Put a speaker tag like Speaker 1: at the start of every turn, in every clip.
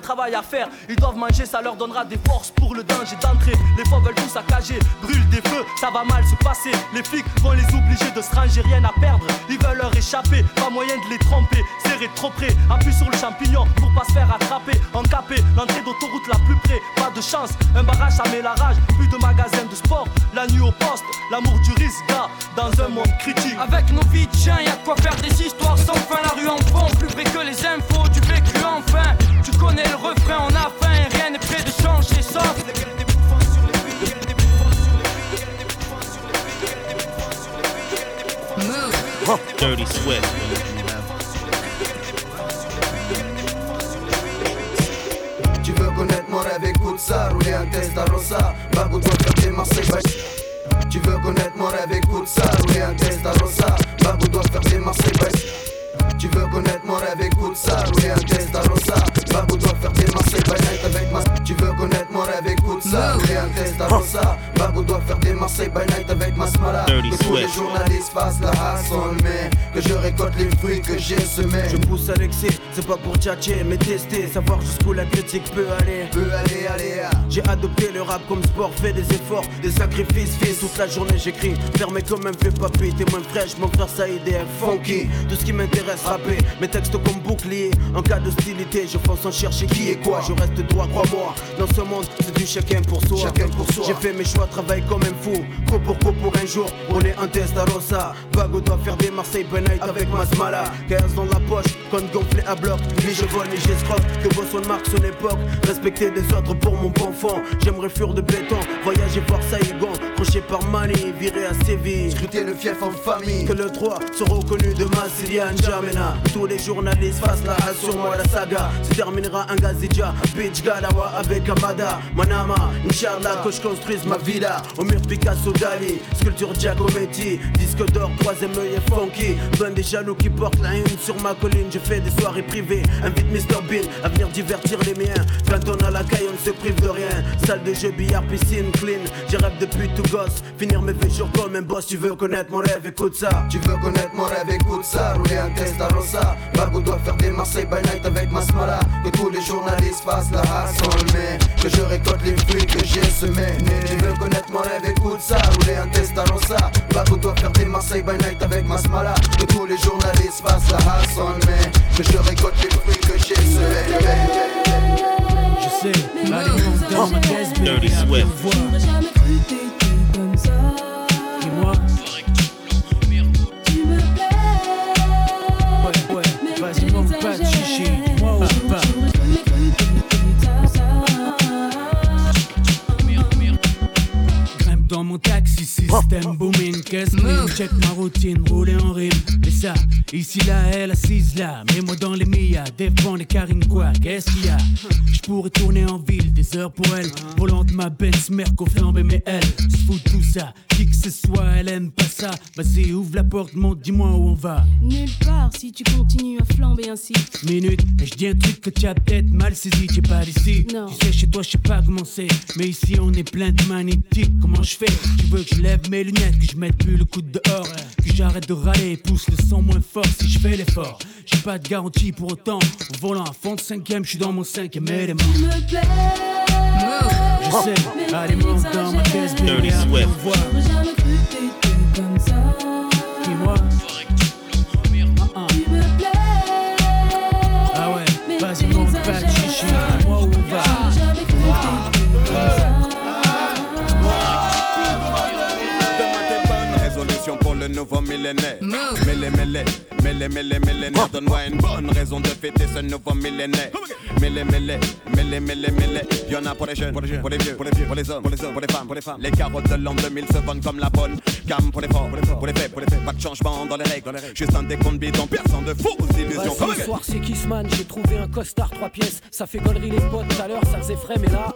Speaker 1: travail à faire. Ils doivent manger, ça leur donnera des forces pour le danger d'entrée. Les fois veulent tout saccager, brûlent des feux, ça va mal se passer. Les flics vont les obliger de se ranger, rien à perdre. Ils veulent leur échapper, pas moyen de les tromper. Serrer trop près, appuie sur le champignon pour pas se faire attraper. Encapé, l'entrée d'autoroute la plus près, pas de chance. Un barrage, ça met la rage. Plus de magasins de sport, la nuit au poste, l'amour du risque, gars, dans un monde critique.
Speaker 2: Avec nos vies de chien, y'a quoi faire des histoires sans fin. La rue en fond, plus vrai que les infos du vécu enfin. Tu connais le refrain, on a faim, rien n'est prêt de changer, les filles,
Speaker 3: Dirty Swift.
Speaker 4: Tu veux connaître mon rêve, écoute ça, rouler un Testarossa, Babou doit faire des Marseille Tu veux connaître mon rêve, écoute ça, rouler un Testarossa, Babou doit faire des Marseille Tu veux connaître mon rêve, écoute ça, rouler un Testarossa, Babou doit faire des Marseille by night avec ma Tu veux connaître mon rêve, écoute ça, rouler un Testarossa, Babou doit faire des Marseille by night avec ma smala Que tous les
Speaker 3: Swift.
Speaker 4: journalistes fassent la hassle, mais que je récolte les fruits que j'ai semés
Speaker 5: Je pousse à l'excès, c'est pas pour tchatcher, mais tester, savoir jusqu'où la critique peut aller.
Speaker 4: Peut aller, aller, ah.
Speaker 5: J'ai adopté le rap comme sport, fait des efforts, des sacrifices, fils. Toute la journée j'écris, fermé comme un vieux papy, t'es moins fraîche, mon frère ça est funky. Tout ce qui m'intéresse, rapper, mes textes comme bouclier. En cas d'hostilité, je fonce sans chercher qui est quoi. Je reste droit, crois-moi. Dans ce monde, c'est du chacun pour soi.
Speaker 4: Chacun pour soi.
Speaker 5: J'ai fait mes choix, travaille comme un fou. Coup pour coup pour un jour, on est un Testarossa. Vago doit faire des Marseille night avec ma smala. 15 dans la poche, compte gonflé à bloc. Ni je vole, ni j'escroque. Que Boston marque son époque. Respecter des autres pour mon bon fond. J'aimerais fuir de béton. Voyager voir Saigon. Croché par Mani, viré à Séville.
Speaker 4: Scruter le fief en famille
Speaker 5: Que le 3 soit reconnu de Massilia N'Djamena Tous les journalistes fassent la sur moi la saga Se terminera un Gazidja Bitch Galawa avec Amada Manama Inch'Allah que je construise ma villa Au mur Picasso Dali. Sculpture Giacometti Disque d'or troisième œil est funky. Loin des jaloux qui portent la une sur ma colline. Je fais des soirées privées Invite Mr Bean à venir divertir les miens. Quand on a la caille on ne se prive de rien. Salle de jeu, billard, piscine, clean. J'ai rêve depuis tout gosse. Finir mes vieux jours comme un boss Tu veux connaître mon rêve, écoute ça.
Speaker 4: Tu veux connaître mon rêve, écoute ça. Rouler un Testarossa Babou doit faire des Marseille by night avec ma smala. Que tous les journalistes fassent la hassle Mais que je récolte les fruits que j'ai semés. Tu veux connaître mon rêve, écoute ça. Rouler un Testarossa Babou doit faire des Marseille by night avec ma smala. Que tous les journalistes fassent la hassle Mais que je récolte les fruits que j'ai semés.
Speaker 5: Je sais, dans ma caisse voir système booming, caisse mine, check ma routine, rouler en rime. Et ça, ici là, elle assise là, mets-moi dans les millas, défends les carines quoi, qu'est-ce qu'il y a? Je pourrais tourner en ville, des heures pour elle, volant de ma Benz, Merco flambé, mais elle se fout tout ça, qui que ce soit, elle aime pas ça. Vas-y, ouvre la porte, monte, dis-moi où on va.
Speaker 6: Nulle part si tu continues à flamber ainsi.
Speaker 5: Minute, et je dis un truc que tu as peut-être mal saisi, t'es pas d'ici.
Speaker 6: Non.
Speaker 5: Tu sais, chez toi, je sais pas comment c'est. Mais ici, on est plein de magnétiques. Comment je fais? Tu veux que je lève mes lunettes, que je mette plus le coude dehors, que j'arrête de râler et pousse le son moins fort si je fais l'effort. J'ai pas de garantie pour autant. Au volant à fond de cinquième, je suis dans mon cinquième élément.
Speaker 6: Tu me plais.
Speaker 5: Je sais, allez, monte dans ma caisse.
Speaker 6: J'aurais jamais cru t'étais comme ça.
Speaker 3: Millénaire. Mêlé, mêlé, mêlé, mêlé, millénaire. Donne-moi une bonne raison de fêter ce nouveau millénaire. Mêlé, mêlé, mêlé, mêlé, mêlé. Y'en a pour les jeunes, pour les vieux, pour les vieux, pour les hommes, pour les hommes, pour les femmes, pour les femmes. Les carottes de l'an 2000 se vendent comme la bonne gamme pour les forts, pour les forts, pour les faits, pour les faits. Pas de changement dans les règles, juste un décompte bidon, personne de faux illusions.
Speaker 7: Ce soir, c'est Kissman, j'ai trouvé un costard, trois pièces. Ça fait gollerie les potes, tout à l'heure, ça faisait frais, mais là,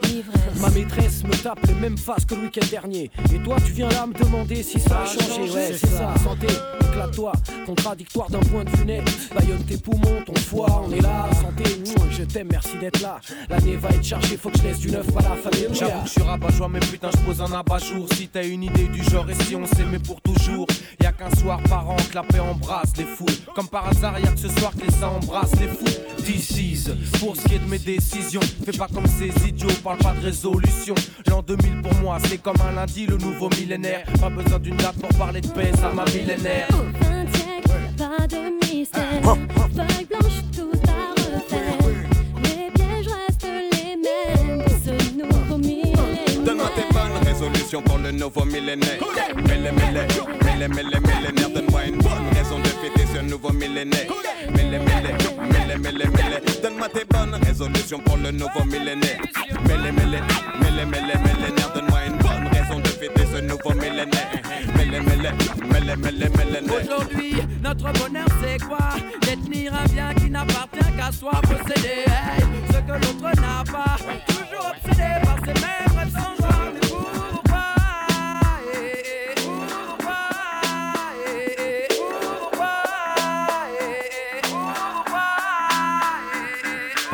Speaker 7: ma maîtresse me tape les mêmes faces que le week-end dernier. Et toi, tu viens là me demander si ça a changé. Ouais, c'est ça. Santé, éclate-toi. Contradictoire d'un point de vue net. Baillonne tes poumons, ton foie, on est là. Santé, je t'aime, merci d'être là. L'année va être chargée, faut que je laisse du neuf à la famille.
Speaker 8: J'avoue que je suis rabat-joie, mais putain, je pose un abat-jour. Si t'as une idée du genre et si on s'aimait pour toujours, y a qu'un soir par an que la paix embrasse les foules. Comme par hasard, y a que ce soir que les ça embrasse les fous. This pour ce qui est de mes décisions. Fais pas comme ces idiots, parle pas de résolution. L'an 2000 pour moi, c'est comme un lundi, le nouveau millénaire. Pas besoin d'une date pour parler de paix, ça m'a millénaire.
Speaker 9: pas de mystère. Feuille blanche, tout à refaire.
Speaker 3: Résolutions pour le nouveau millénaire. Mêlé, mêlé, mêlé, mêlé, millénaire. Donne-moi une bonne raison de fêter ce nouveau millénaire. Mêlé, mêlé, mêlé, mêlé, mêlé. Donne-moi tes bonnes résolutions pour le nouveau millénaire. Mêlé, mêlé, mêlé, mêlé, millénaire. Donne-moi une bonne raison de fêter ce nouveau millénaire. Mêlé, mêlé, mêlé, mêlé, mêlé.
Speaker 10: Aujourd'hui, notre bonheur c'est quoi Détenir un bien qui n'appartient qu'à soi, posséder hey, ce que l'autre n'a pas. Toujours obsédé par ses mêmes rêves sans joie.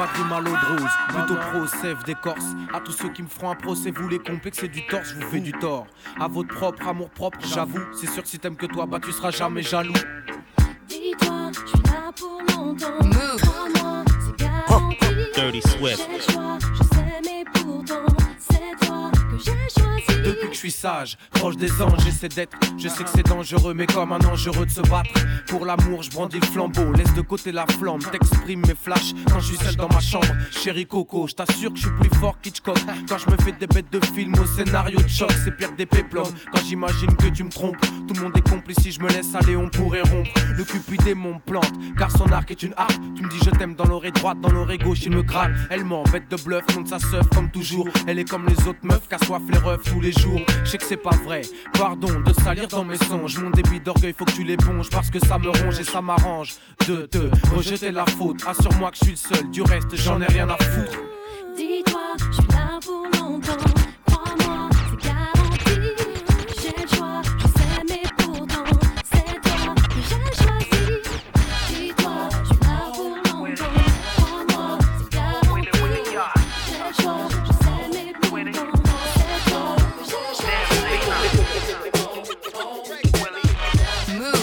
Speaker 8: Pas l'eau de rose, plutôt pro, sève d'écorce. À tous ceux qui me feront un procès, vous les complexez du torse, je vous fais du tort. À votre propre amour propre, j'avoue. C'est sûr que si t'aimes que toi, bah tu seras jamais jaloux.
Speaker 9: Dis-toi, je suis là pour longtemps. Garanti.
Speaker 11: Dirty Swift.
Speaker 8: Depuis que je suis sage, proche des anges, j'essaie d'être. Je sais que c'est dangereux, mais comme un dangereux de se battre. Pour l'amour, je brandis le flambeau, laisse de côté la flamme. T'exprimes mes flashs quand je suis seul dans ma chambre. Chérie Coco, je t'assure que je suis plus fort qu'Hitchcock. Quand je me fais des bêtes de film au scénario de choc, c'est pire des péplums. Quand j'imagine que tu me trompes, tout le monde est complice. Si je me laisse aller, on pourrait rompre. Le cupidé mon plante, car son arc est une harpe. Tu me dis je t'aime dans l'oreille droite, dans l'oreille gauche, il me gratte. Elle ment, bête de bluff, monte sa seuf comme toujours. Elle est comme les autres meufs, qu'assoif les refs tous les jours. Je sais que c'est pas vrai, pardon de salir dans mes songes. Mon débit d'orgueil, faut que tu l'éponges parce que ça me ronge et ça m'arrange. De te rejeter la faute, assure-moi que je suis le seul. Du reste, j'en ai rien à foutre.
Speaker 9: Dis-toi, je suis là pour.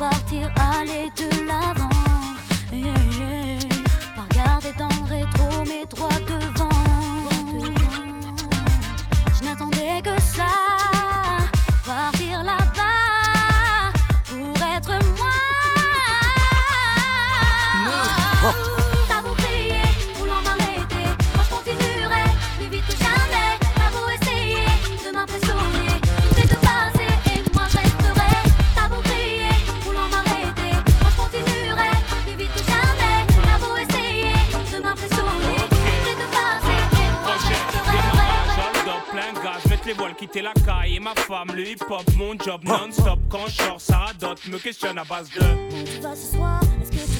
Speaker 9: partir, aller de l'avant.
Speaker 12: Femme, le hip-hop, mon job non-stop. Quand je sors, ça radote, me questionne à base de.
Speaker 9: Tu vas ce soir, est-ce que tu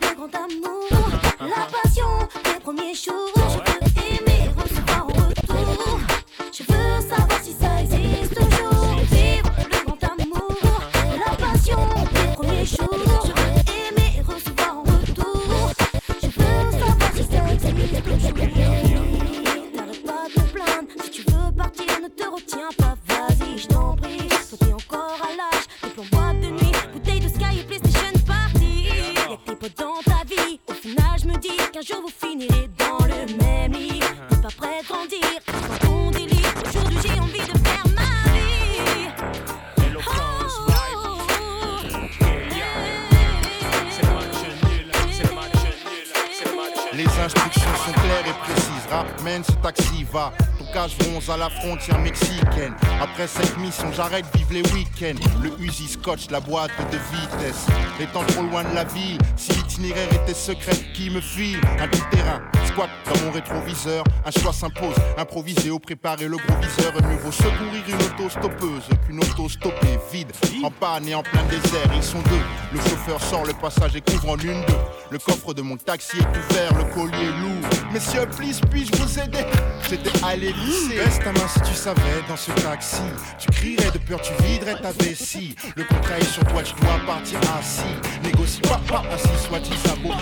Speaker 9: le grand amour, la passion des premiers jours.
Speaker 13: Ramène ce taxi, va. Ton cache bronze à la frontière mexicaine. Après cette mission, j'arrête, vive les week-ends. Le Uzi scotch, la boîte de vitesse. Étant trop loin de la ville, si l'itinéraire était secret, qui me file? Un tout terrain, dans mon rétroviseur. Un choix s'impose, improvisé au préparer le gros viseur. Mieux vaut secourir une auto stoppeuse qu'une auto stoppée, vide, en panne et en plein désert. Ils sont deux. Le chauffeur sort le passage et couvre en une d'eux. Le coffre de mon taxi est ouvert, le collier lourd. Messieurs, please, puis-je vous aider? J'étais allé lycée. Baisse ta main si tu savais dans ce taxi. Tu crierais de peur, tu viderais ta vessie. Le contrat est sur toi, tu dois partir assis. Négocie pas, pas assis, soit-il sabot.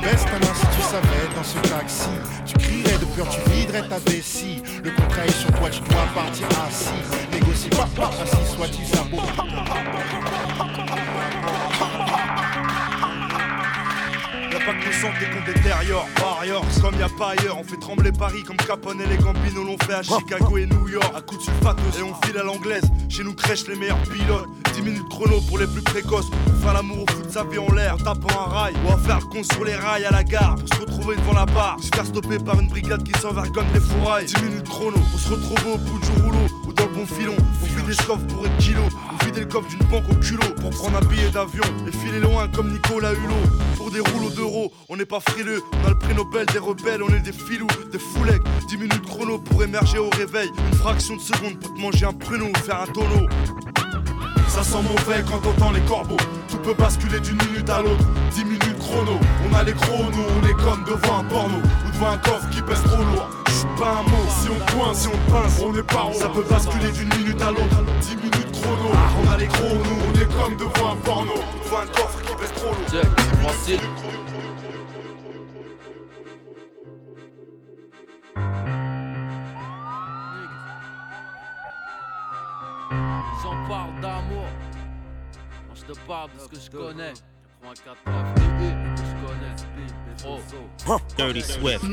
Speaker 13: Baisse ta main si tu savais dans ce taxi. Tu crierais de peur, tu viderais ta vessie. Le contrat est sur toi, tu dois partir assis. Négocie pas, pas assis, soit-il sabot.
Speaker 14: Des qu'on détériore. Warriors, comme y a pas ailleurs. On fait trembler Paris comme Capone et les Gambino l'ont fait à Chicago et New York. À coup de sulfatos et on file à l'anglaise. Chez nous crèchent les meilleurs pilotes. 10 minutes chrono pour les plus précoces. Pour faire l'amour au foot, sa vie en l'air. Tapant un rail. Ou à faire le con sur les rails à la gare. Pour se retrouver devant la barre. Ou se stopper par une brigade qui s'envergonne les fourrailles. 10 minutes chrono. On se retrouve au bout du rouleau. Ou dans le bon filon. On vide les coffres pour être kilo. On vide le coffre d'une banque au culot. Pour prendre un billet d'avion. Et filer loin comme Nicolas Hulot. Pour des rouleaux d'euros. On n'est pas frileux. On a le prix Nobel des rebelles. On est des filous, des foulecs. 10 minutes chrono pour émerger au réveil. Une fraction de seconde pour te manger un pruneau ou faire un tonneau. Ça sent mauvais quand t'entends les corbeaux. Tout peut basculer d'une minute à l'autre. 10 minutes chrono. On a les gros, nous on est comme devant un porno. Ou devant un coffre qui pèse trop lourd. Pas un mot. Si on coince, si on pince, on est pas Ça peut basculer d'une minute à l'autre. 10 minutes chrono. On a les gros, nous on est comme devant un porno. Devant un coffre qui pèse trop lourd. 10 minutes chrono.
Speaker 15: J'en parle d'amour. Moi, je te parle de ce que je connais. 84 que je connais. Oh.
Speaker 11: Dirty Swift.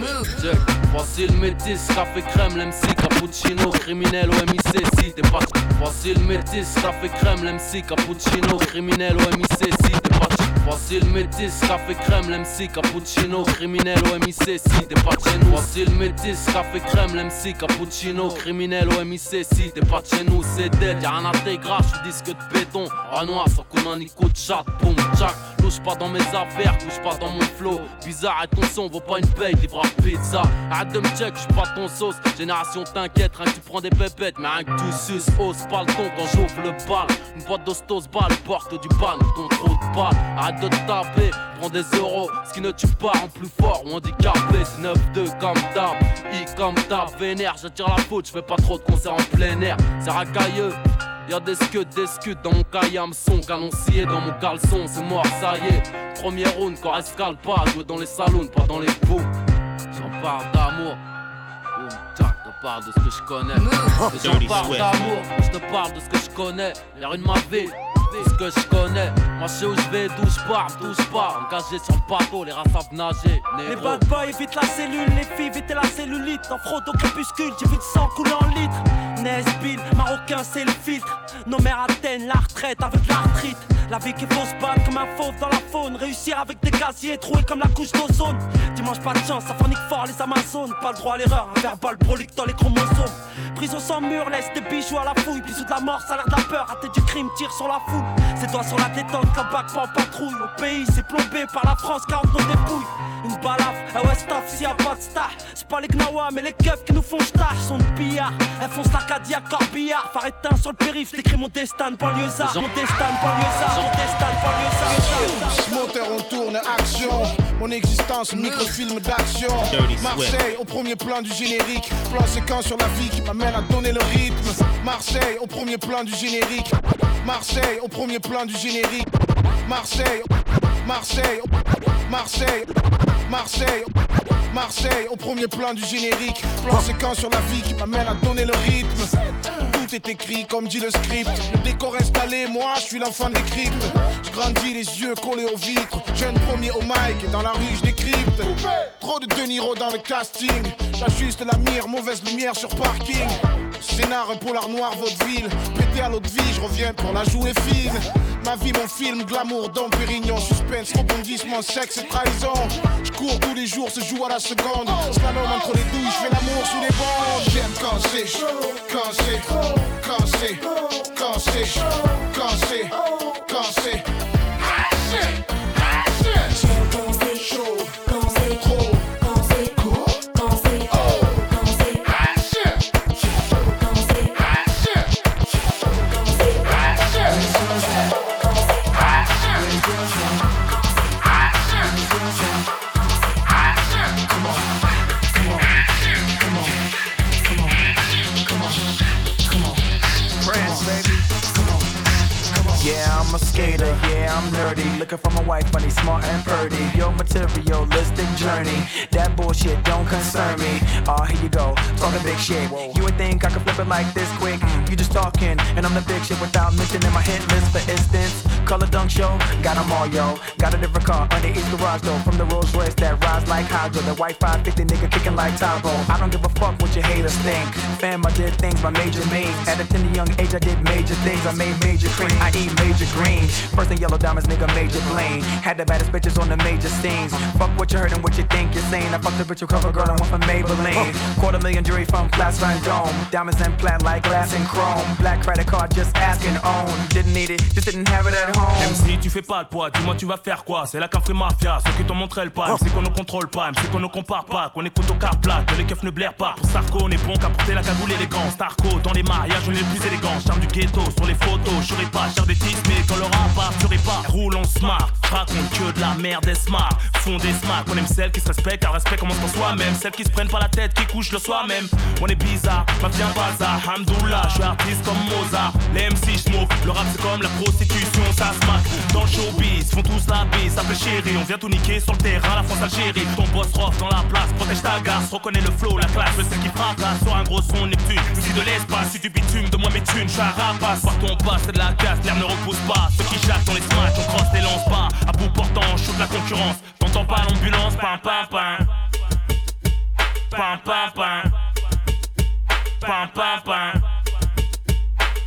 Speaker 15: Check. Voici le métis, café crème, l'MC, cappuccino, criminel au MIC, si t'es pas. Voici le métis, café crème, l'MC, cappuccino, criminel au MIC, si t'es pas. Voici le métis, café crème, l'MC, cappuccino, criminel au MIC, si t'es pas chez nous. Voici le métis, café crème, l'MC, cappuccino, criminel au MIC, si t'es pas de chez nous, c'est dead. Y'a un intégral, je disque de béton. En noir, sans qu'on en écoute chat, boum, tchac. Touche pas dans mes affaires, touche pas dans mon flow. Bizarre ton son vaut pas une paye, livreur pizza. Arrête de me check, j'suis pas ton sauce. Génération t'inquiète, rien que tu prends des pépettes, mais rien que tu suces. Ose pas le ton quand j'ouvre le bal. Une boîte d'ostos balle, porte du ban, ton trop de balle. Arrête de taper, prends des euros. Ce qui ne tue pas en plus fort ou handicapé, c'est 9-2 comme d'hab. I comme d'hab, vénère, j'attire la faute, j'fais pas trop de concerts en plein air. C'est racailleux. Y'a des scuds, des scuds dans mon cahier son Canon scié dans mon caleçon, c'est mort, ça y est. Premier round, quand escale pas, jouer dans les salons, pas dans les booms J'en parle d'amour. Boum, tac, je te parle de ce que je connais. J'en parle d'amour, je te parle de ce que je connais. Y'a rien de ma vie, ce que je connais Moi sais où je vais, d'où je pars, Engagé sur le bateau, les rats savent nager
Speaker 7: Les bad boys évitent la cellule, les filles évitez la cellulite. En fraude au crépuscule, j'ai vu le sang couler en litres. Nesbill, marocain, c'est le filtre. Nos mères atteignent la retraite avec l'arthrite. La vie qui faut se battre comme un fauve dans la faune. Réussir avec des gaziers troués comme la couche d'ozone. Dimanche, pas de chance, ça fornique fort les Amazones. Pas le droit à l'erreur, un verbal prolique dans les chromosomes. Prison sans mur, laisse des bijoux à la fouille. Bisous de la mort, ça a l'air de la peur. Raté du crime, tire sur la foule. C'est toi sur la détente, la bac pas en patrouille. Au pays, c'est plombé par la France, 40 nos dépouilles. Une balafre, ah ouais, staff, s'il y a pas de star. C'est pas les gnawa, mais les keufs qui nous font star. Sont de elles foncent l'Arcadia, corbillard. Phare éteint sur le périph', j'écris mon destin de banlieusard. Mon destin de banlieusard,
Speaker 16: Moteur, on tourne, action. Mon existence, microfilm d'action. Marseille, au premier plan du générique. Plan séquence sur la vie qui m'amène à donner le rythme. Marseille, au premier plan du générique. Marseille, au premier plan du générique. Marseille, Marseille, Marseille, Marseille, Marseille, au premier plan du générique. Plan séquence sur la vie qui m'amène à donner le rythme. Tout est écrit comme dit le script. Le décor installé, moi je suis l'enfant des cryptes. Je grandis les yeux collés aux vitres. Jeune premier au mic dans la rue je décrypte. Trop de De Niro dans le casting. J'ajuste la mire, mauvaise lumière sur parking. Scénar, un polar noir, vaudeville. Pété à l'autre vie, je reviens pour la jouer fine. Ma vie, mon film, glamour, Dom Pérignon, suspense, rebondissement, sexe et trahison. Je cours tous les jours, se joue à la seconde. Slalom entre les douilles, je fais l'amour sous les bandes. J'aime quand c'est chaud, quand c'est, quand c'est, quand c'est, quand c'est.
Speaker 17: Looking for my wife, funny, smart, and purdy. Your materialistic journey, that bullshit don't concern me. Oh, here you go, talking big shit. You would think I could flip it like this quick. You just talking, and I'm the big shit without mentioning my hit list. For instance, Color Dunk Show, got 'em all, yo. Got a different car under each garage door. From the Rolls Royce that rise like Hydro. The white 550 nigga kicking like Tyro. I don't give a fuck what your haters think. Fam, I did things my major means. At a tender young age, I did major things. I made major cream. I eat major green. First in yellow diamonds, nigga, major bling. Had the baddest bitches on the major scenes. Fuck what you heard and what you think you're saying. I fucked a bitch who cover girl and went for Maybelline. Quarter million jewelry from Class Dome. Diamonds and plat like glass and chrome. Black credit card, just asking own. Didn't need it, just didn't have it at home.
Speaker 18: Même tu fais pas le poids, dis-moi tu vas faire quoi? C'est la café mafia, ceux qui t'ont montré le pas. C'est qu'on ne contrôle pas, c'est qu'on ne compare pas Qu'on écoute au car plat, que les keufs ne blairent pas. Pour Sarko on est bon qu'à porter la cagoule élégante Starco dans les mariages on est plus élégant. Charme du ghetto sur les photos, j'aurais pas cher des titres Mais quand le part, tu pas. Roule en smart, raconte que de la merde smart. Font des smart, on aime celles qui se respectent Car respect commence par soi-même. Celles qui se prennent pas la tête, qui couchent le soir même. On est bizarre, ma vie un bazar. Hamdoullah, je suis comme Mozart. Les MC smoke, le rap c'est comme la prostitution Ça se maque dans le showbiz, font tous la bise, s'appelle chérie, on vient tout niquer sur le terrain, la France Algérie, ton boss rock dans la place, protège ta garce, reconnais le flow, la classe, le celle qui fracasse, sur un gros son Neptune, musique de l'espace, si du bitume, de moi mes thunes, je rapace, par ton pas, c'est de la casse, l'air ne repousse pas, ceux qui jactent on les smash, on crosse les lance pas, à bout portant, on la concurrence, t'entends pas l'ambulance, pam pam pam, pam pam pam, pam pam pam,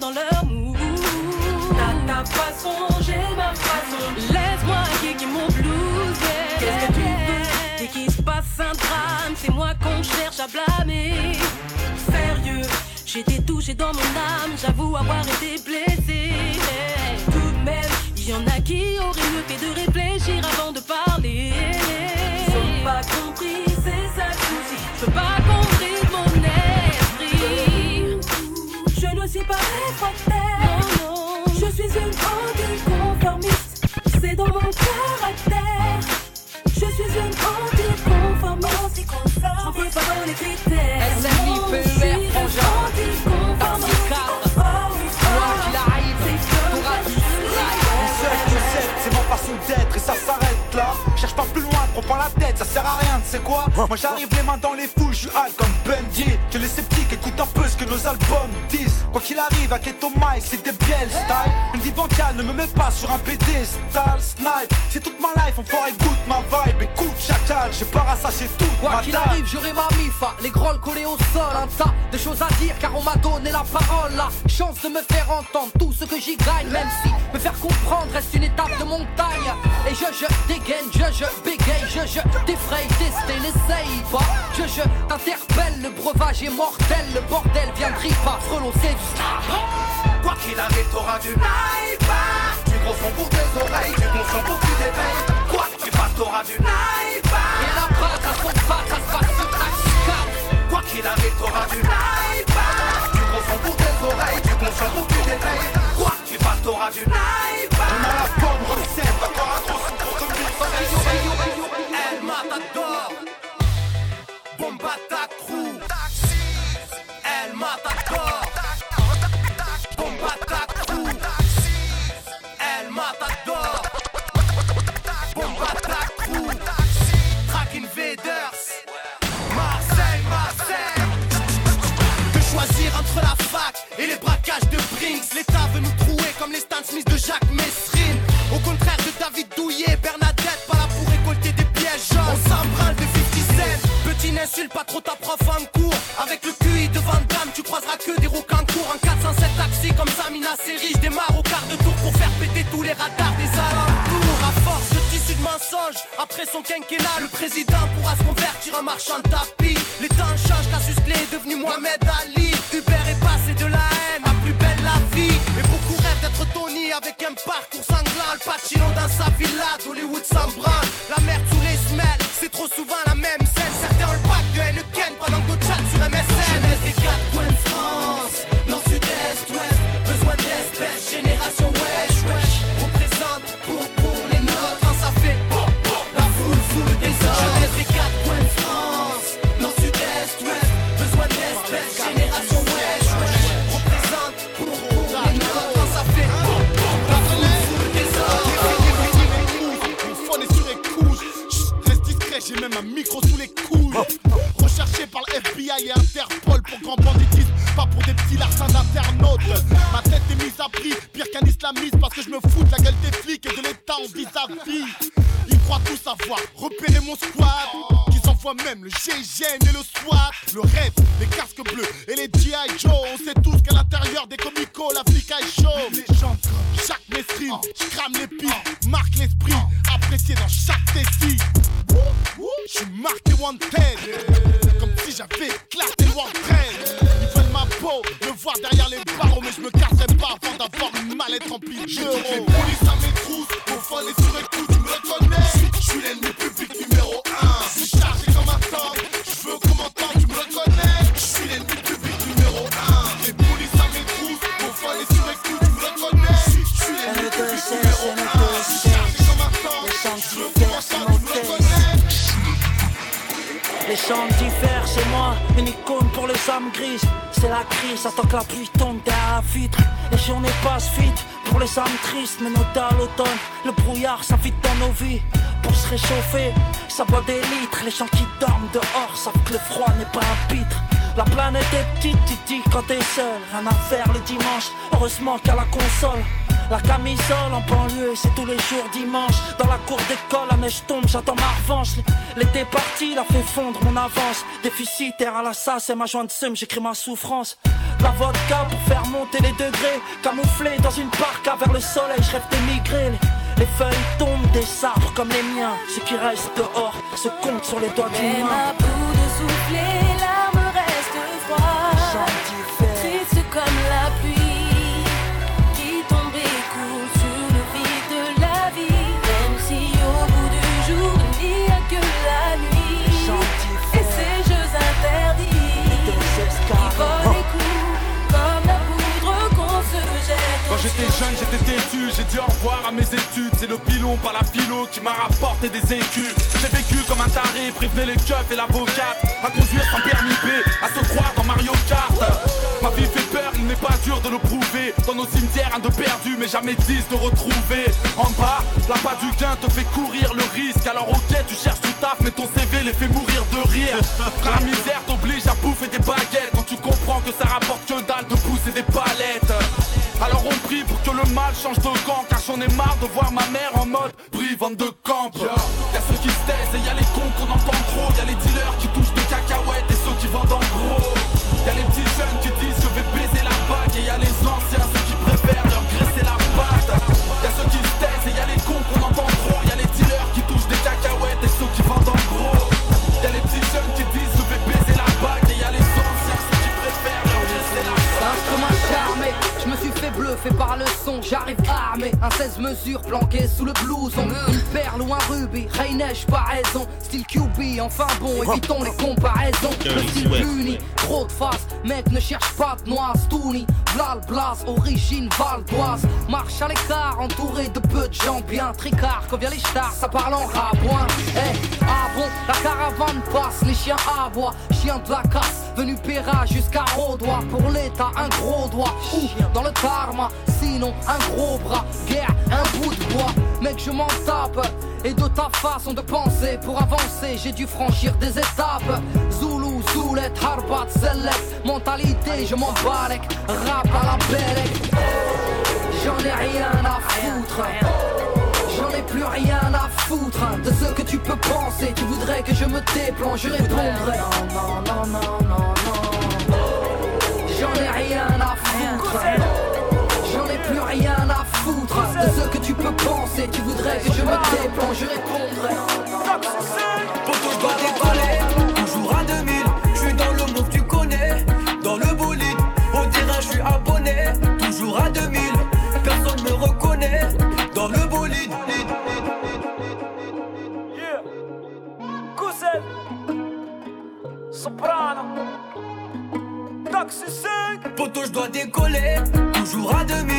Speaker 6: Dans leur mood. T'as ta façon, j'ai ma façon. Laisse-moi kicker mon blues. yeah. Qu'est-ce que tu veux? Dès qu'il se passe un drame, c'est moi qu'on cherche à blâmer. Sérieux, j'étais touché dans mon âme, j'avoue avoir été blessé. Tout de même, il y en a qui auraient mieux fait de réfléchir avant de parler. Ils ont pas compris,
Speaker 19: sais quoi Moi j'arrive les mains dans les foules, je suis hal comme Bundy. Que les sceptiques écoutent un peu ce que nos albums disent. Quoi qu'il arrive, à Keto Mike, c'est des bielles style. Une vie bancale ne me met pas sur un pédestal. Snipe, c'est toute ma life, enfoiré goûte ma vibe. Écoute, chacal, j'ai pas rassaché tout.
Speaker 7: Quoi qu'il arrive, j'aurai ma mifa, les grolles collés au sol, un tas de choses à dire car on m'a donné la parole, la chance de me faire entendre tout ce que j'y gagne, même si me faire comprendre reste une étape de montagne. Et je, je dégaine, je, je bégaye, je, je t'effraye, tester, n'essaye pas. Je, je t'interpelle, le breuvage est mortel, le bordel vient de pas, frelot, c'est
Speaker 19: Quoi qu'il arrive, t'auras du naïba Du gros son pour tes oreilles, du bon son pour que tu Quoi que tu fasses, t'auras du naïba
Speaker 7: Et la base à son pas, ça se passe sur ta
Speaker 19: Quoi qu'il arrive, t'auras du naïba Du gros son pour tes oreilles, du bon son pour que tu Quoi que tu fasses, t'auras du naïba
Speaker 13: sait tous qu'à l'intérieur des comicos, l'Afrique est chaud. Les gens comme chaque mesrine, j'crame les pics, marque l'esprit, apprécié dans chaque tessie. J'suis marqué wanted, comme si j'avais éclaté Trade. Ils veulent ma peau, me voir derrière les barreaux, mais je me casserai pas avant d'avoir une mallette remplie d'euros. Les polices à mes trousses, au fun et sur écoute, tu me connais. J'suis l'ennemi
Speaker 7: Chants diffèrent chez moi, une icône pour les âmes grises. C'est la crise, attends que la pluie tombe derrière la vitre. Les journées passent vite pour les âmes tristes, mais noté à l'automne, le brouillard s'invite dans nos vies. Pour se réchauffer, ça boit des litres. Les gens qui dorment dehors savent que le froid n'est pas un pitre. La planète est petite, tu dis quand t'es seul. Rien à faire le dimanche, heureusement qu'à la console. La camisole en banlieue, c'est tous les jours dimanche. Dans la cour d'école, la neige tombe, j'attends ma revanche. L'été parti, la fait fondre mon avance. Déficitaire à la sasse et ma jointe seum, j'écris ma souffrance. La vodka pour faire monter les degrés. Camouflé dans une parka vers le soleil, je rêve d'émigrer. Les, les feuilles tombent des arbres comme les miens. Ceux qui restent dehors se comptent sur les doigts d'une main.
Speaker 20: J'ai dit au revoir à mes études. C'est le pilon, pas la philo, qui m'a rapporté des écus. J'ai vécu comme un taré, prévenez les keufs et l'avocate. À conduire sans permis B, à se croire dans Mario Kart. Ma vie fait peur, il n'est pas dur de le prouver. Dans nos cimetières, un de perdu, mais jamais dix de retrouver. En bas, la pas du gain te fait courir le risque. Alors ok, tu cherches du taf, mais ton CV les fait mourir de rire. La misère t'oblige à bouffer des baguettes. Change de camp Car j'en ai marre de voir ma mère en mode brivante de camp
Speaker 21: fait bluffer par le son, j'arrive armé, un 16 mesures planqué sous le blouson, une perle ou un rubis, Neige pas raison, style QB, enfin bon, évitons les comparaisons, le style uni, trop de face, mec ne cherche pas de noix, Stoonie, Blal Blas, origine valdoise, marche à l'écart, entouré de peu de gens bien tricard, quand vient les stars, ça parle en rabouin, eh, ah bon, la caravane passe, les chiens aboient, chien de la casse, venu Péra jusqu'à Rodois, pour l'état un gros doigt, ou dans le karma, sinon un gros bras, guerre, un bout de bois, mec je m'en tape, et de ta façon de penser, pour avancer j'ai dû franchir des étapes, Zulu, Zoulette, Harbat, Select, mentalité je m'en balèque, rap à la Bellec, j'en ai rien à foutre. J'en ai plus rien à foutre hein, de ce que tu peux penser. Tu voudrais que je me déplante, je répondrais non, non, non, non, non, non. J'en ai rien à foutre. J'en ai plus rien à foutre de ce que tu peux penser. Tu voudrais que je me déplante, je répondrais
Speaker 22: Taxi 5
Speaker 8: Poto, je dois décoller. Toujours à 2000,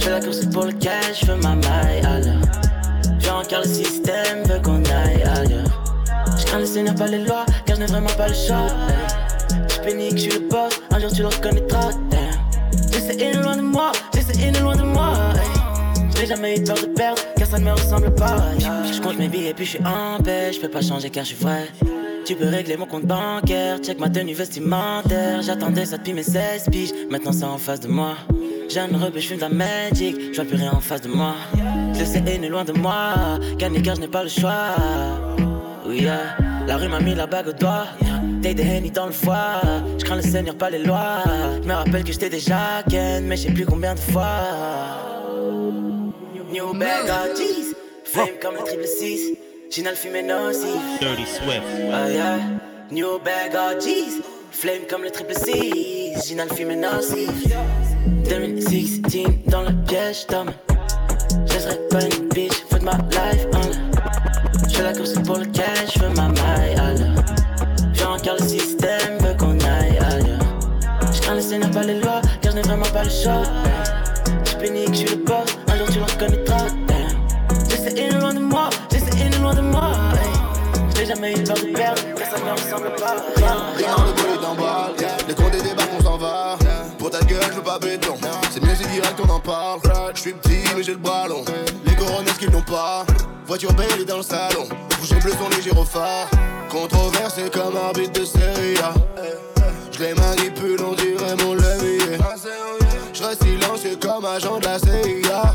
Speaker 8: Je la
Speaker 23: course pour le cash, je veux ma maille alors. Viens encore le système veut qu'on aille ailleurs. Je le seigneur, pas les lois, car je n'ai vraiment pas le choix. Je pénique, je suis le boss, un jour tu le reconnaîtras. damn. J'essaie loin de moi, j'essaie loin de moi. hey. J'ai jamais eu peur de perdre, car ça ne me ressemble pas. Je compte mes billets puis je suis en paix, je peux pas changer car je suis vrai. Tu peux régler mon compte bancaire, check ma tenue vestimentaire. J'attendais ça depuis mes 16 piges, maintenant c'est en face de moi. Jeune rebelle, je fume de la magic, je vois plus rien en face de moi. Je sais, est loin de moi, gagner car je n'ai pas le choix. Oui, yeah. la rue m'a mis la bague au doigt. T'es des henny dans le foie, je crains le seigneur, pas les lois. Je me rappelle que j'étais déjà ken, mais je sais plus combien de fois. New bag, oh jeez, flame comme le triple 6. Ginal fumé nocif.
Speaker 11: Dirty Swift.
Speaker 23: Ah yeah, new bag, oh jeez. Flame comme le triple 6. Ginal fumé nocif. 2016 dans le piège d'homme. Je serai pas une bitch, put my life on. Je la course pour le cash, je veux ma maille. Viens encore le système, veut qu'on aille ailleurs. Je crains le seigneur, pas les lois, car je n'ai vraiment pas le choix. Je pénique, je suis le boss, un jour tu le reconnaîtras. J'essaie loin de moi, j'essaie loin de moi. J'ai jamais eu peur de perdre,
Speaker 24: C'est mieux, c'est direct, on en parle. Je suis petit, mais j'ai le bras long. Les couronnes, ce qu'ils n'ont pas? Voiture belle dans le salon. Bouger bleu sont les gyrophares. Controversé comme arbitre de série A. Je les manipule, on dirait mon levier. Je reste silencieux comme agent de la CIA.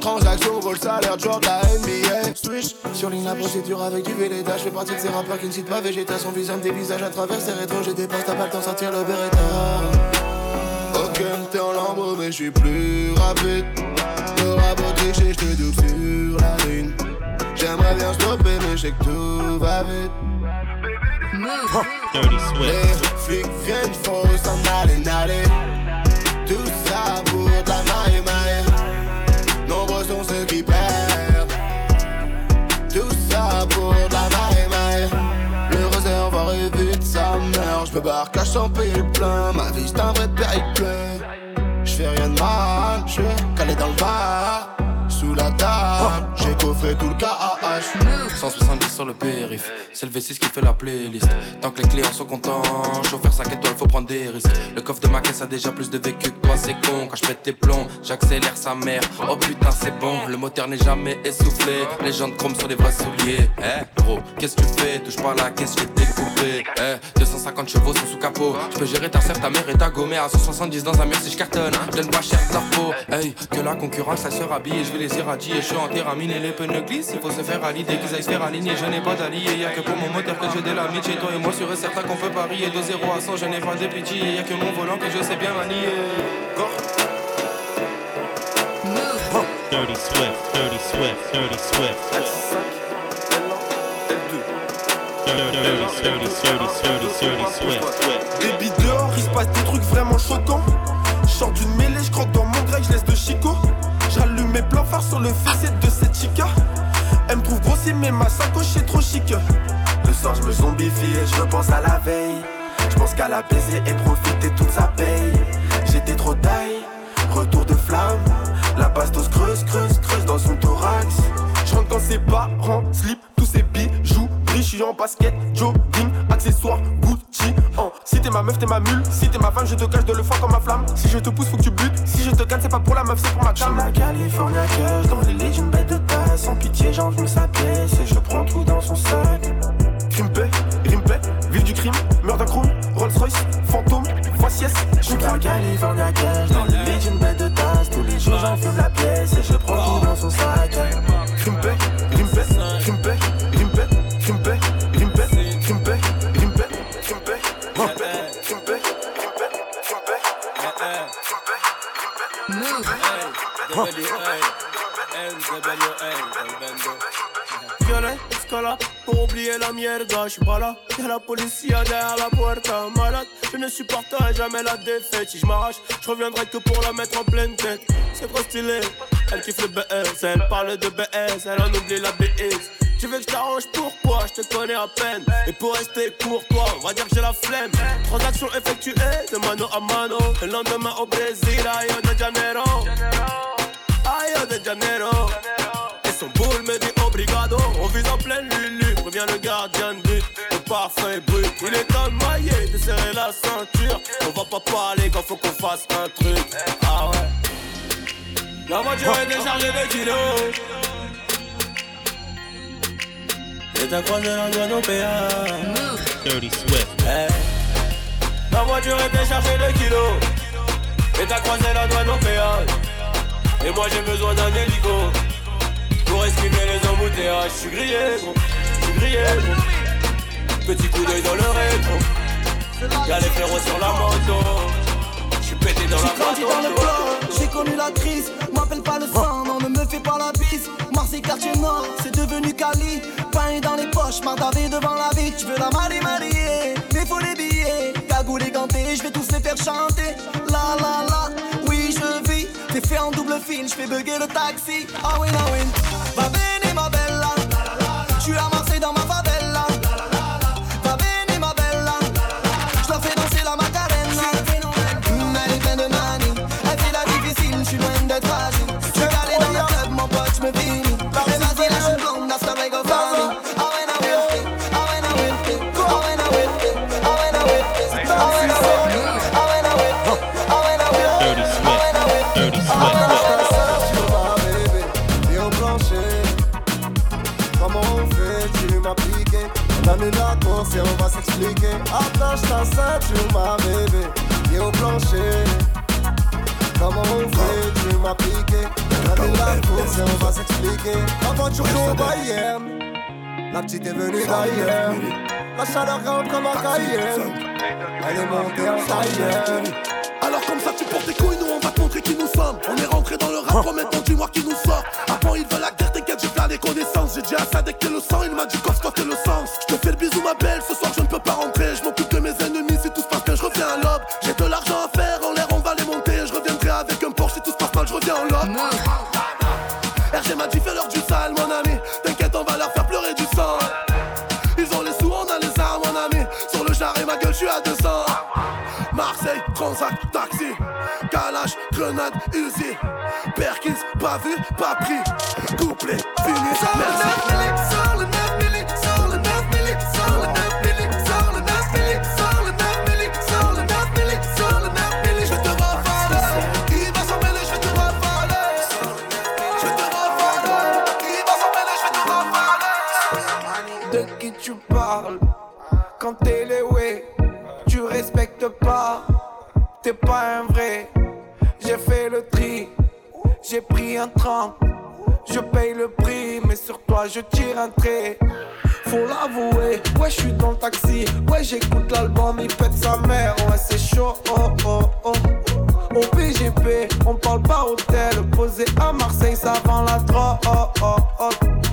Speaker 24: Transaction vaut le salaire, job de la NBA. Switch, sur ligne la procédure avec du Véleda. Je fais partie de ces rappeurs qui ne citent pas végétation. Visage des visages à travers ces rétros. J'ai des postes, t'as pas le temps de sortir le Beretta. T'es en lambeau, mais je suis plus rapide. Le rabot triché, je te double sur la ligne. J'aimerais bien stopper, mais je sais que tout va vite.
Speaker 11: Dirty Swift.
Speaker 24: Les flics viennent, faut s'en aller, naler. Tout ça pour de la maille, maille. Nombreux sont ceux qui perdent. Tout ça pour de la maille, maille. Le réservoir est vide, ça meurt. J'peux barre cash sans payer le plein. Ma vie c'est un vrai périple. Mal, j'suis calé dans le bar. Sous la table, j'ai coffré tout le KAH.
Speaker 15: 170 sur le périph, c'est le V6 qui fait la playlist. Tant que les clients sont contents, chauffeur 5 étoiles, faut prendre des risques. Le coffre de ma caisse a déjà plus de vécu que toi, c'est con. Quand je pète tes plombs, j'accélère sa mère. Oh putain, c'est bon, le moteur n'est jamais essoufflé. Les gens de chrome sur les vrais souliers. Eh, gros, qu'est-ce que tu fais? Touche pas la caisse, je vais te découper. Eh, 250 chevaux sont sous capot. Je peux gérer ta sœur, ta mère et ta gommée à 170 dans un mur si je cartonne. Je donne pas cher de leur peau. Hey, que la concurrence, ça se rhabille. Je vais les irradier. Je suis en théramine et les pneus glissent. Il faut se faire à l'idée qu'ils aillent se faire aligner. Je n'ai pas d'allié. Y'a que pour mon moteur que j'ai de l'amitié. Toi et moi, sûr et certain qu'on peut parier. De 0 à 100, je n'ai pas de pitié. Y'a que mon volant que je sais bien manier. Go.
Speaker 11: Dirty Swift. Dirty Swift. Dirty Swift. Dirty, dirty, dirty, dirty, dirty Swift.
Speaker 19: Baby dehors, il se passe des trucs vraiment choquants. J'sors d'une mêlée, j'croque dans mon grec, j'laisse de Chico. J'allume mes plans phares sur le fessé de cette chica. Elle me trouve grossier, mais ma sacoche est trop chic. Le soir, je me zombifie et je pense à la veille. Je pense qu'à la baiser et profiter toute sa paye. J'étais trop taille, retour de flamme. La bastos creuse, creuse, creuse dans son thorax. Je rentre quand ses parents slip, tous ses bijoux. brillent. Je suis en basket, jogging, accessoires, Gucci. Oh. Si t'es ma meuf, t'es ma mule. Si t'es ma femme, je te cache de le foie comme ma flamme. Si je te pousse, faut que tu butes. Si je te canne, c'est pas pour la meuf, c'est pour ma cam. la California dans les Sans pitié, j'enfume sa
Speaker 25: mierda, je pas là. Y'a la police derrière la puerta, malade. Je ne supporterai jamais la défaite. Si je m'arrache, je reviendrai que pour la mettre en pleine tête. C'est trop stylé, elle kiffe le BS, elle parle de BS, elle en oublie la BS. Tu veux que je t'arrange pourquoi Je te connais à peine. Et pour rester courtois, on va dire que j'ai la flemme. Transaction effectuée de mano à mano. Le lendemain au Brésil, à Rio de Janeiro. Rio de Janeiro. Et son boule me dit On vise en pleine lulu. Revient le gardien de but. Le parfum est brut. Il est temps de mailler, de serrer la ceinture. On va pas parler quand faut qu'on fasse un truc. Ah ouais. La voiture est déchargée de kilos. Et t'as croisé la douane au péage.
Speaker 11: Dirty Swift.
Speaker 25: Hey. La voiture est déchargée de kilos. Et t'as croisé la douane au péage. Et moi j'ai besoin d'un hélico. Pour esquiver les embouteillages. J'suis grillé, gros. J'suis grillé, gros. Petit coup d'œil dans le rétro. Y'a les frérots sur la moto. J'suis pété dans la
Speaker 26: grandi dans le bloc, j'ai connu la crise. M'appelle pas le sang, non, ne me fais pas la bise. Marseille, quartier nord, c'est devenu Cali. Pain dans les poches, mardavé devant la vie. Tu veux la marier, marier, mais faut les billets. Cagoule et ganté, je vais tous les faire chanter. La la la, oui, je vis. T'es fait en double fil, je fais bugger le taxi. Ah oui, ah oui. Va bene, ma bella. Suis à Marseille dans ma favela. Va bene, ma bella. Leur fais danser la macarena. Mm, Elle est pleine de manie. Elle fait la difficile, je suis loin d'être fragile.
Speaker 27: On va s'expliquer. Au Bayern La petite est venue d'ailleurs. La chaleur grimpe comme un Cayenne Elle est montée en tailleur.
Speaker 28: Alors comme ça tu portes tes couilles, nous on va te montrer qui nous sommes. On est rentré dans le rap, maintenant dis-moi qui nous sort. Avant il veut la guerre, t'inquiète j'ai plein des connaissances. J'ai dit à ça dès que le sang, il m'a dit coffre toi t'es le sens. Je te fais le bisou ma belle, ce soir je ne peux pas rentrer. Je m'occupe de mes ennemis, Transac, taxi Kalash, grenade, Uzi Perkins, pas vu, pas pris. Couplet, fini, merci
Speaker 26: je
Speaker 29: tire un. Faut l'avouer, ouais, je suis dans le taxi. Ouais, j'écoute l'album, il pète sa mère. Ouais, c'est chaud, oh oh oh. Au PGP, on parle pas hôtel. Posé à Marseille, ça vend la drogue. Oh oh oh.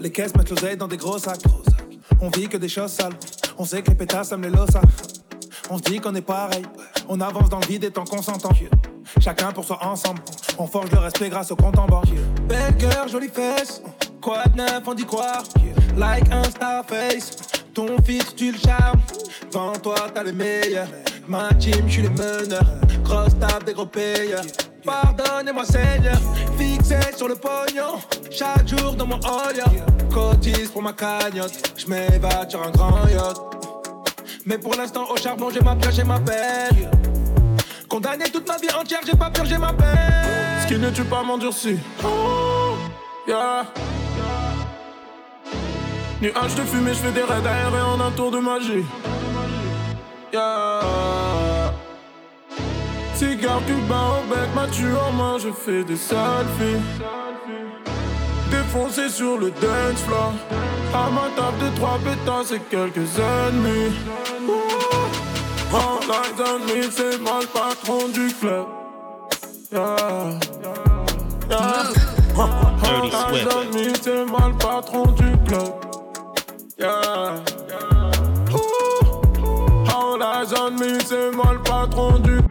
Speaker 26: Les
Speaker 30: caisses mettent l'oseille dans des gros sacs. On vit que des choses sales. On sait que les pétasses aiment les losa. On se dit qu'on est pareil. On avance dans le vide étant consentant. Chacun pour soi ensemble. On forge le respect grâce au compte en banque. Belle jolie fesse. Quoi de neuf, on dit quoi? Like un Starface. Ton fils, tu le charmes. Devant toi, t'as les meilleurs. Ma team, je suis les meneurs. Grosse table des gros payeurs. Pardonnez-moi, Seigneur. Fixé sur le pognon. Chaque jour dans mon all, Cotise pour ma cagnotte. Je m'évade sur un grand yacht. Mais pour l'instant, au charbon, j'ai ma pioche et ma pelle. Condamné toute ma vie entière, j'ai pas purgé ma peine.
Speaker 25: Ce qui ne tue pas m'endurcit. Oh, yeah. Nuage de fumée, je fais des raids aériens en un tour de magie. Yeah. Cigare cubain au bec, ma en main, je fais des selfies. Défoncé sur le dance floor. À ma table de trois pétasses et quelques ennemis. Oh, like on me, c'est moi le patron du club. Yeah. Yeah.
Speaker 11: Dirty Swift.
Speaker 25: c'est moi le patron du club. Yeah. All eyes on me, c'est moi le patron du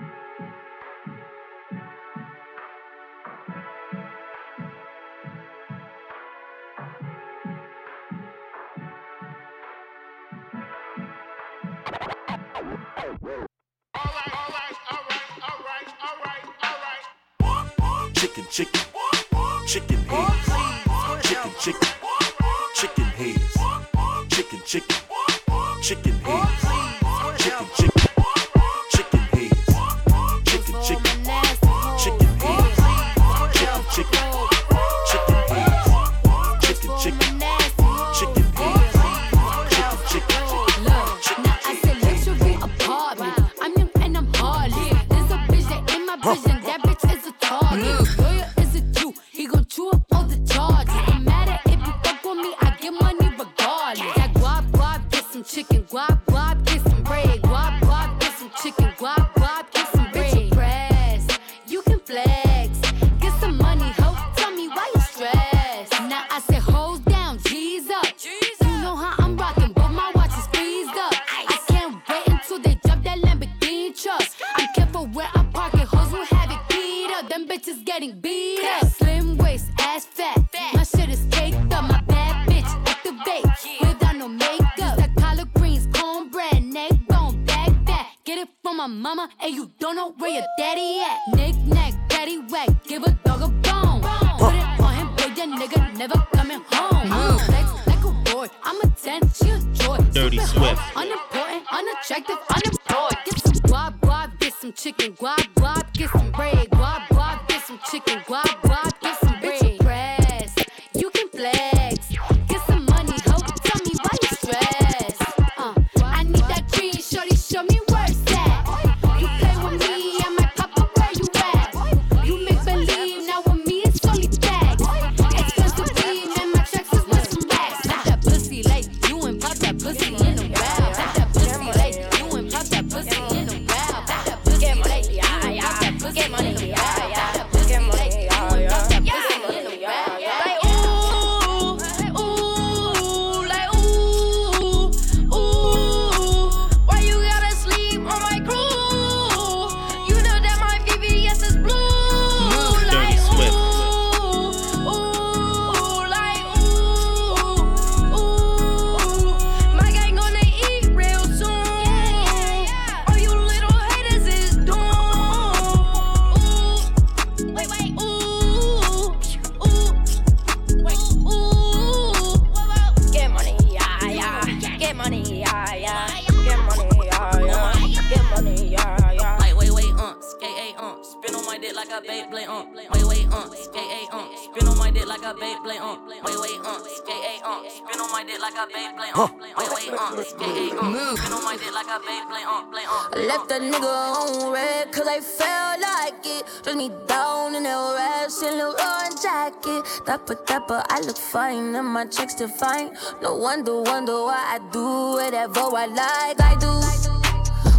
Speaker 31: spin on my dick like a Beyblade, wait, wait, skate, on my dick like a Beyblade, play.
Speaker 32: I left that nigga on red cause I felt like it. Dress me down in that rash and Leroy jacket. Dapper, dapper, I look fine and my checks define. No wonder, wonder why I do whatever I like. I do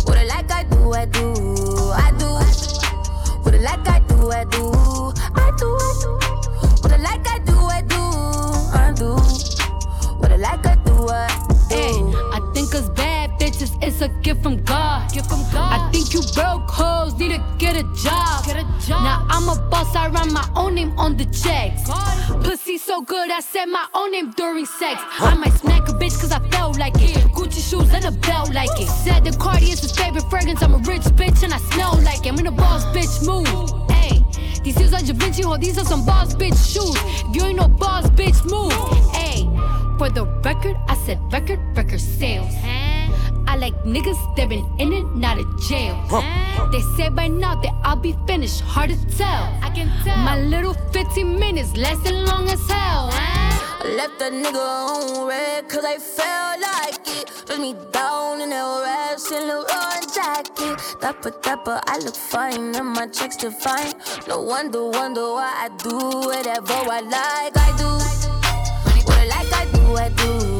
Speaker 32: what I like, I do, I do, I do. What I like, I do, I do, I do, I do. What I like, I do, I do, I do. Like, I do, I. Hey, I think us bad bitches, it's a gift from God. Gift from God. I think you broke hoes need to get a job. Get a job. Now I'm a boss, I write my own name on the checks. Pussy so good, I said my own name during sex. I might smack a bitch cause I felt like it. Gucci shoes and a belt like it. Said the Cardi is his favorite fragrance. I'm a rich bitch and I smell like it. I'm in a boss bitch mood. Hey, these shoes are Da Vinci, ho, these are some boss bitch shoes. If you ain't no boss bitch move. Hey, for the record, I said record, record sales. I like niggas that been in and out
Speaker 33: out of jail. They say by now that I'll be finished, hard to tell. I can tell. My little 15 minutes lasting long as hell.
Speaker 34: I left that nigga on red cause I felt like it. Dress me down in that rash and Leroy jacket. Dapper, dapper, I look fine and my checks define. No wonder, wonder why I do whatever I like. I do. What I like, I do, I do.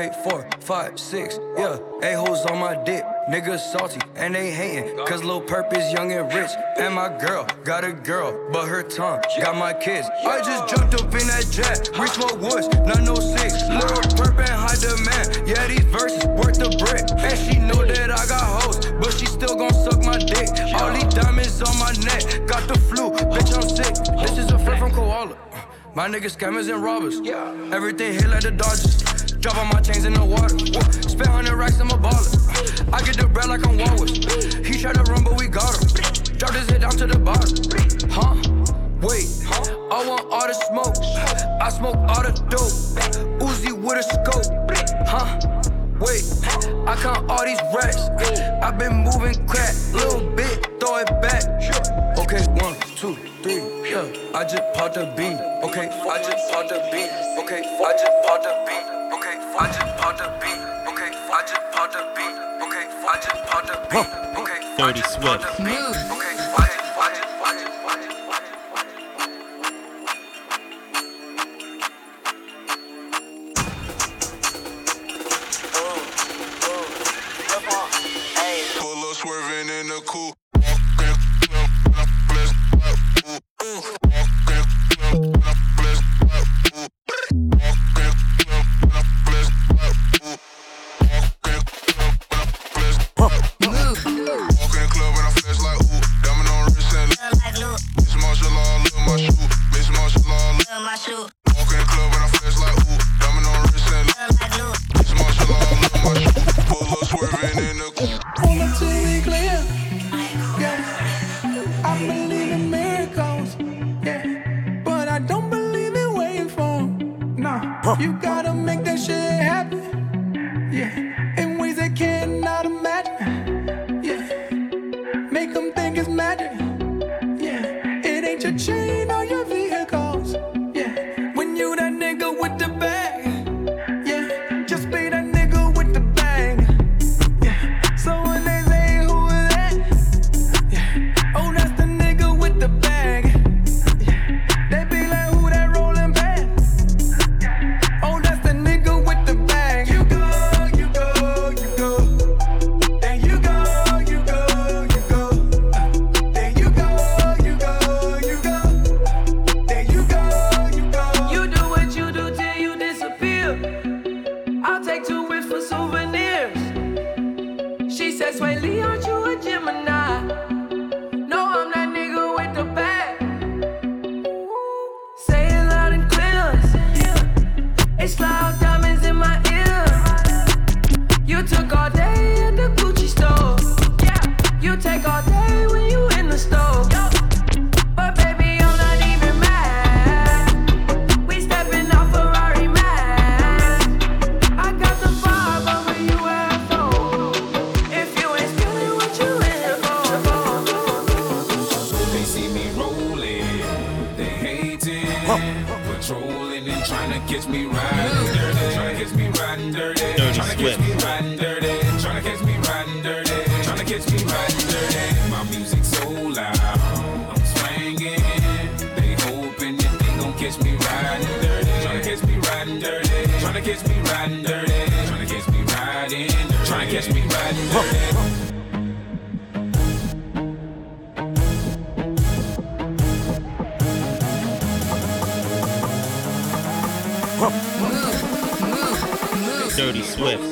Speaker 35: Okay,
Speaker 36: four, five, six, yeah. A-hoes on my dick. Niggas salty and they hating. Cause Lil Perp is young and rich. And my girl got a girl, but her tongue got my kids. I just jumped up in that jet. We smoke woods, not no six. Lil Perp and high demand. Yeah, these verses worth the brick. And she know that I got hoes, but she still gon' suck my dick. All these diamonds on my neck. Got the flu, bitch, I'm sick. This is a friend from Koala. My niggas scammers and robbers. Everything hit like the Dodgers. Drop all my chains in the water. Spend hundred racks, I'm a baller. I get the bread like I'm Walrus. He tried to run, but we got him. Drop his head down to the bottom. Huh? Wait, I want all the smoke. I smoke all the dope. Uzi with a scope. Huh? Wait, I count all these racks. i been moving crack, little bit, throw it back. Okay, one, two, three, yeah. I just popped a bean. Okay, I just popped a bean. Okay, I just popped a bean. Okay, I just popped a bean. Okay, I just popped a bean. Okay, I just popped a bean. Okay,
Speaker 11: Dirty Swift.
Speaker 36: okay, I just, I just, I just, I just.
Speaker 37: Oh, oh. Pull up swerving in the coupe.
Speaker 38: Patrolling and trying to catch me riding dirty. Trying to catch me riding dirty. Trying to catch me riding dirty.
Speaker 9: Swift.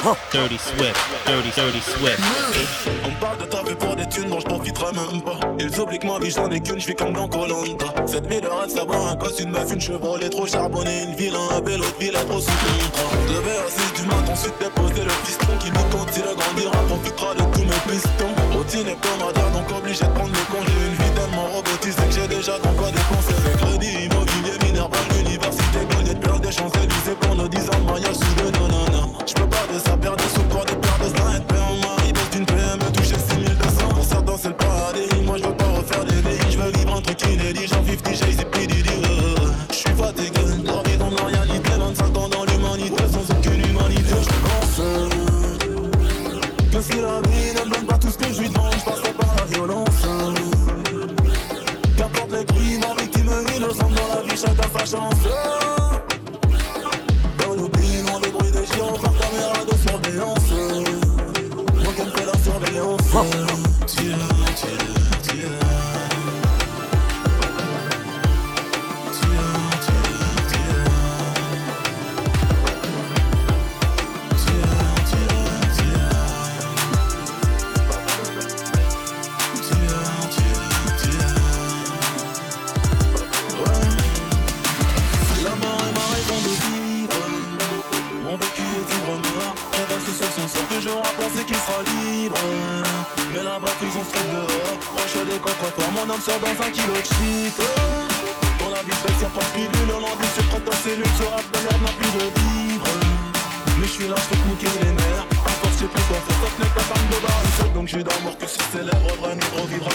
Speaker 9: Dirty Swift, Dirty, Dirty Swift.
Speaker 20: On parle de trafic pour des thunes dont je profiterai même pas. Ils obliquent ma vie j'en ai qu'une, je vis comme dans Colanta. 7000 euros de savoir un gosse, une meuf, une Chevrolet trop charbonnée, une ville, un bel autre ville, trop sous contrat. Je vais assis du matin, ensuite déposer le piston qui nous quand il grandira, profitera de tous mes pistons. Routine hebdomadaire, donc obligé de prendre le congé. Une vie tellement robotisée que j'ai déjà dans quoi dépenser. Crédit immobilier, mineur, l'université méchant, c'est du pour nos 10 ans de mariage sous le non non non. J'peux pas de ça, perdre sous corps de perdre de. C'est l'air, revenir,